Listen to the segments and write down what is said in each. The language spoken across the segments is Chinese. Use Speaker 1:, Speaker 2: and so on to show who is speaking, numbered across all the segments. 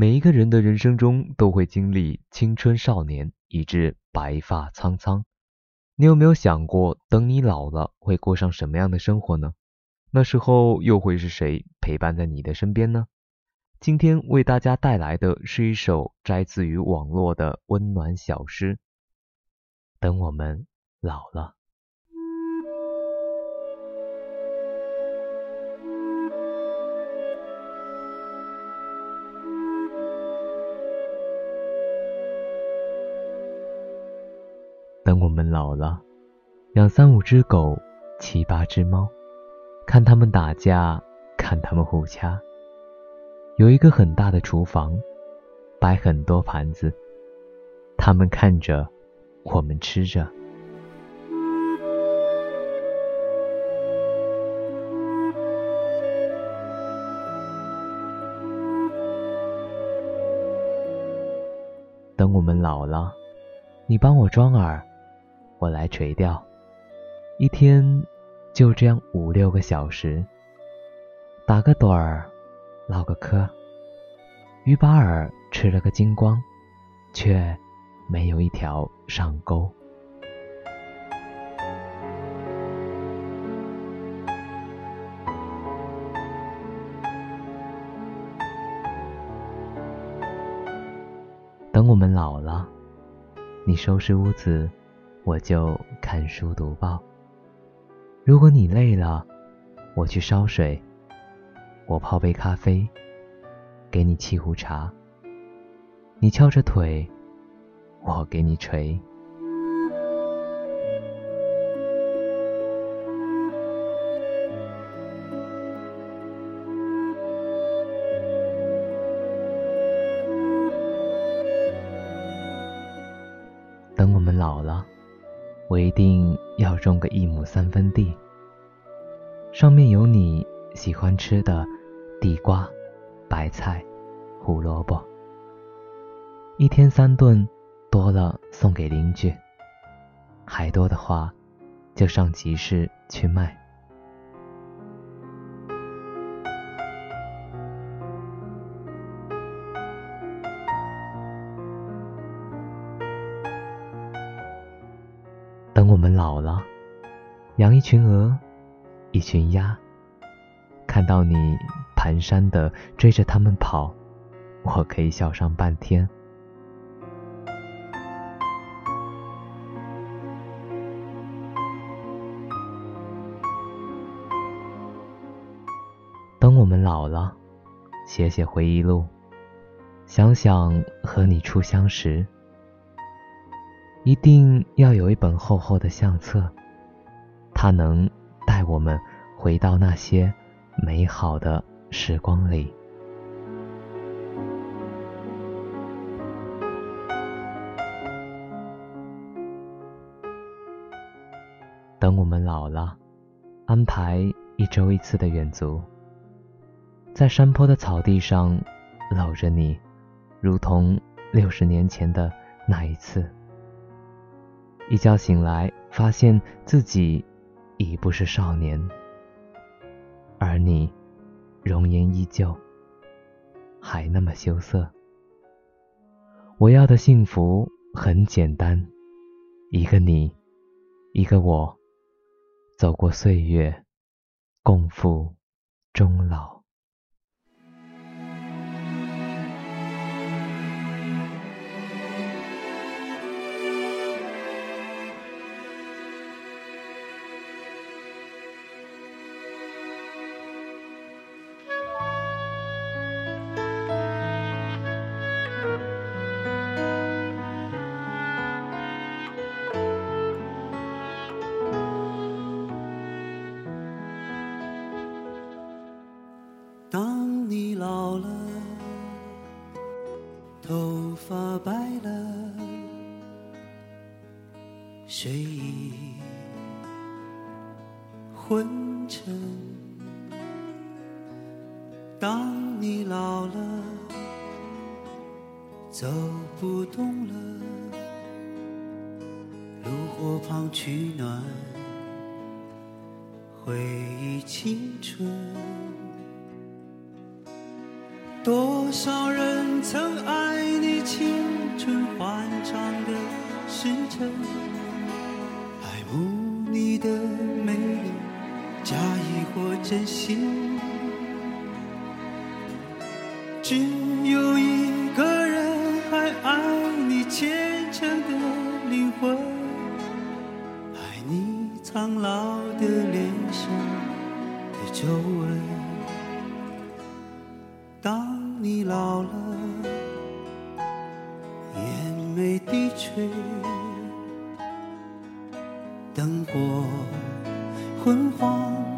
Speaker 1: 每一个人的人生中都会经历青春少年，以致白发苍苍。你有没有想过，等你老了会过上什么样的生活呢？那时候又会是谁陪伴在你的身边呢？今天为大家带来的是一首摘自于网络的温暖小诗。等我们老了。等我们老了，养三五只狗，七八只猫，看它们打架，看它们互掐。有一个很大的厨房，摆很多盘子，它们看着，我们吃着。等我们老了，你帮我装耳。我来垂钓，一天就这样五六个小时，打个盹儿，唠个嗑，鱼把饵吃了个精光，却没有一条上钩。等我们老了，你收拾屋子。我就看书读报。如果你累了，我去烧水，我泡杯咖啡，给你沏壶茶。你翘着腿，我给你捶。等我们老了。我一定要种个一亩三分地，上面有你喜欢吃的地瓜、白菜、胡萝卜，一天三顿，多了送给邻居，还多的话就上集市去卖。养一群鹅，一群鸭，看到你蹒跚的追着它们跑，我可以笑上半天。等我们老了，写写回忆录，想想和你初相识。一定要有一本厚厚的相册，它能带我们回到那些美好的时光里。等我们老了，安排一周一次的远足，在山坡的草地上搂着你，如同六十年前的那一次。一觉醒来，发现自己已不是少年，而你容颜依旧，还那么羞涩。我要的幸福很简单，一个你，一个我，走过岁月，共赴终老。
Speaker 2: 昏沉。当你老了，走不动了，炉火旁取暖，回忆青春。多少人曾爱你青我真心。只有一个人还爱你虔诚的灵魂爱你苍老的脸上的皱纹。当你老了眼眉低垂灯火昏黄。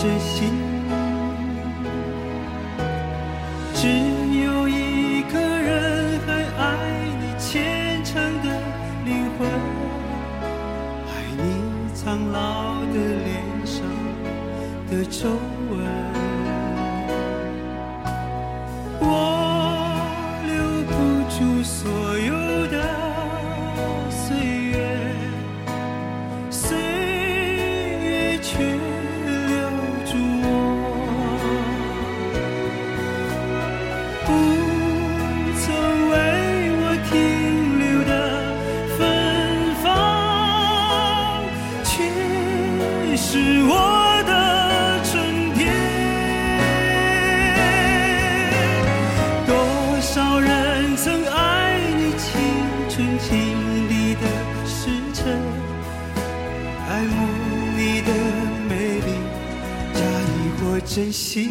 Speaker 2: 真心。只有一个人还爱你虔诚的灵魂，爱你苍老的脸上的皱不曾为我停留的芬芳却是我的春天多少人曾爱你青春情迷的时辰爱慕你的美丽假意或真心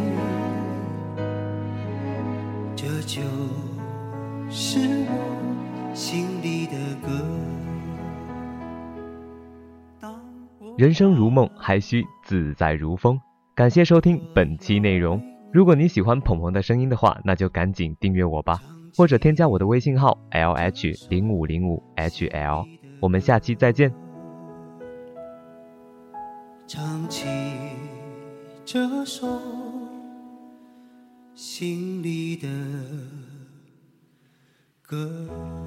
Speaker 2: 就是我心里的歌。
Speaker 1: 人生如梦，还需自在如风。感谢收听本期内容。如果你喜欢鹏鹏的声音的话，那就赶紧订阅我吧，或者添加我的微信号 l h 零五零五 h l。我们下期再见。
Speaker 2: 唱起这首心里的歌。